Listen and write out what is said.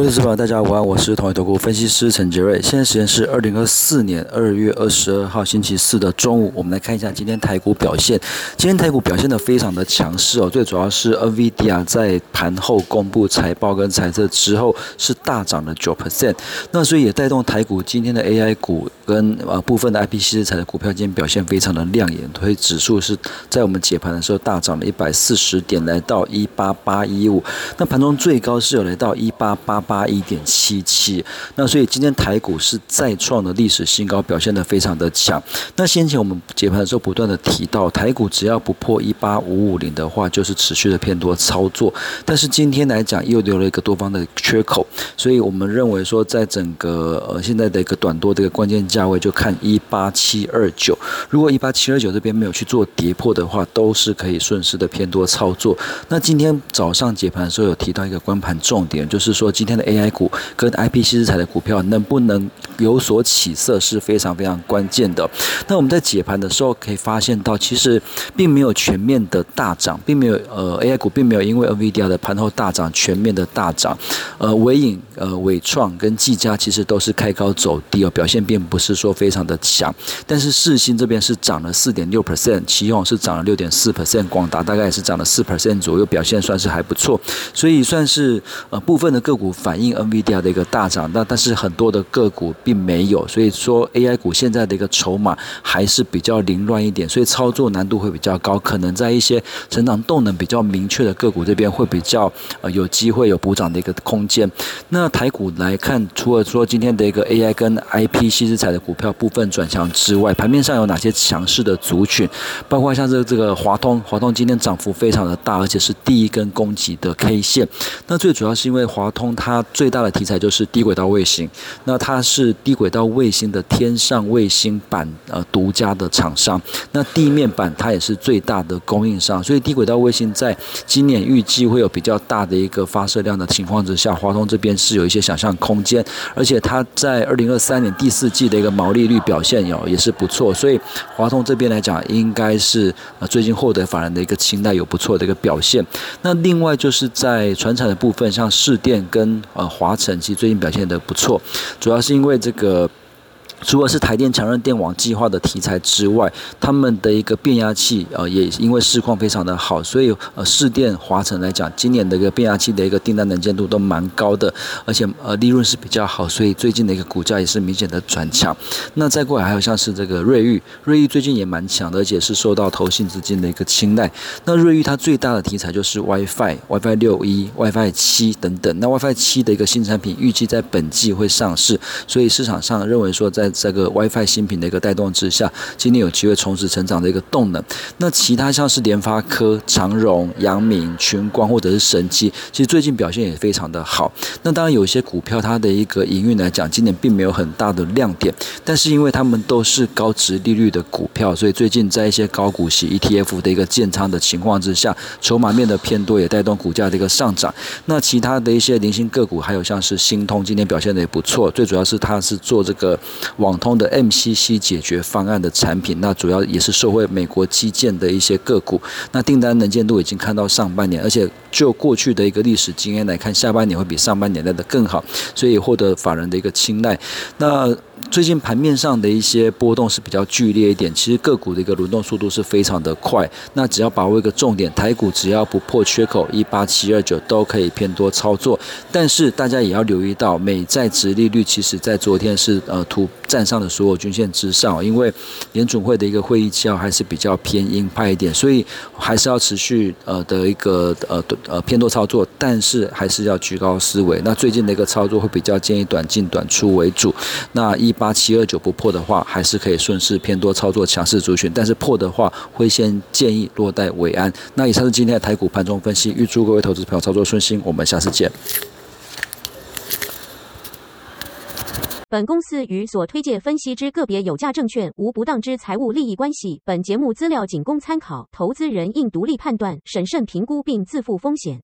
各位投资朋友，大家午安，我是统一投顾分析师陈杰瑞。现在时间是二零二四年二月二十二号星期四的中午，我们来看一下今天台股表现。今天台股表现的非常的强势哦，最主要是 NVIDIA 在盘后公布财报跟财测之后是大涨了九 percent，那所以也带动台股今天的 AI 股跟呃部分的 IP 系材的股票今天表现非常的亮眼，所以指数是在我们解盘的时候大涨了一百四十点，来到一八八一五。那盘中最高是有来到一八八。八一点七七，那所以今天台股是再创的历史新高，表现的非常的强。那先前我们解盘的时候不断的提到，台股只要不破一八五五零的话，就是持续的偏多操作。但是今天来讲又留了一个多方的缺口，所以我们认为说，在整个呃现在的一个短多的一个关键价位，就看一八七二九。如果一八七二九这边没有去做跌破的话，都是可以顺势的偏多操作。那今天早上解盘的时候有提到一个关盘重点，就是说今。天的 AI 股跟 IP 新资材的股票能不能有所起色是非常非常关键的。那我们在解盘的时候可以发现到，其实并没有全面的大涨，并没有呃 AI 股并没有因为 NVIDIA 的盘后大涨全面的大涨。呃，伟影、呃伟创跟技嘉其实都是开高走低哦，表现并不是说非常的强。但是世新这边是涨了四点六 percent，奇宏是涨了六点四 percent，广达大概也是涨了四 percent 左右，表现算是还不错。所以算是呃部分的个股。反映 NVIDIA 的一个大涨，那但是很多的个股并没有，所以说 AI 股现在的一个筹码还是比较凌乱一点，所以操作难度会比较高，可能在一些成长动能比较明确的个股这边会比较呃有机会有补涨的一个空间。那台股来看，除了说今天的一个 AI 跟 IP 稀释材的股票部分转强之外，盘面上有哪些强势的族群？包括像这这个华通，华通今天涨幅非常的大，而且是第一根攻击的 K 线。那最主要是因为华通它它最大的题材就是低轨道卫星，那它是低轨道卫星的天上卫星版呃独家的厂商，那地面版它也是最大的供应商，所以低轨道卫星在今年预计会有比较大的一个发射量的情况之下，华通这边是有一些想象空间，而且它在二零二三年第四季的一个毛利率表现有也是不错，所以华通这边来讲应该是呃最近获得法人的一个青睐有不错的一个表现。那另外就是在船产的部分，像市电跟呃，华晨其实最近表现的不错，主要是因为这个。除了是台电强韧电网计划的题材之外，他们的一个变压器呃也因为市况非常的好，所以呃市电华晨来讲，今年的一个变压器的一个订单能见度都蛮高的，而且呃利润是比较好，所以最近的一个股价也是明显的转强。那再过来还有像是这个瑞昱，瑞昱最近也蛮强的，而且是受到投信资金的一个青睐。那瑞昱它最大的题材就是 WiFi、WiFi 六一、WiFi 七等等。那 WiFi 七的一个新产品预计在本季会上市，所以市场上认为说在这个 WiFi 新品的一个带动之下，今年有机会重拾成长的一个动能。那其他像是联发科、长荣、阳明、群光或者是神机，其实最近表现也非常的好。那当然有一些股票它的一个营运来讲，今年并没有很大的亮点，但是因为他们都是高值利率的股票，所以最近在一些高股息 ETF 的一个建仓的情况之下，筹码面的偏多也带动股价的一个上涨。那其他的一些零星个股，还有像是新通，今天表现的也不错，最主要是它是做这个。网通的 MCC 解决方案的产品，那主要也是受惠美国基建的一些个股。那订单能见度已经看到上半年，而且就过去的一个历史经验来看，下半年会比上半年来的更好，所以获得法人的一个青睐。那最近盘面上的一些波动是比较剧烈一点，其实个股的一个轮动速度是非常的快。那只要把握一个重点，台股只要不破缺口一八七二九都可以偏多操作。但是大家也要留意到，美债值利率其实在昨天是呃突。站上的所有均线之上，因为联准会的一个会议纪要还是比较偏鹰派一点，所以还是要持续呃的一个呃呃偏多操作，但是还是要居高思维。那最近的一个操作会比较建议短进短出为主。那一一八七二九不破的话，还是可以顺势偏多操作强势族群，但是破的话会先建议落袋为安。那以上是今天的台股盘中分析，预祝各位投资朋友操作顺心，我们下次见。本公司与所推介分析之个别有价证券无不当之财务利益关系。本节目资料仅供参考，投资人应独立判断、审慎评估并自负风险。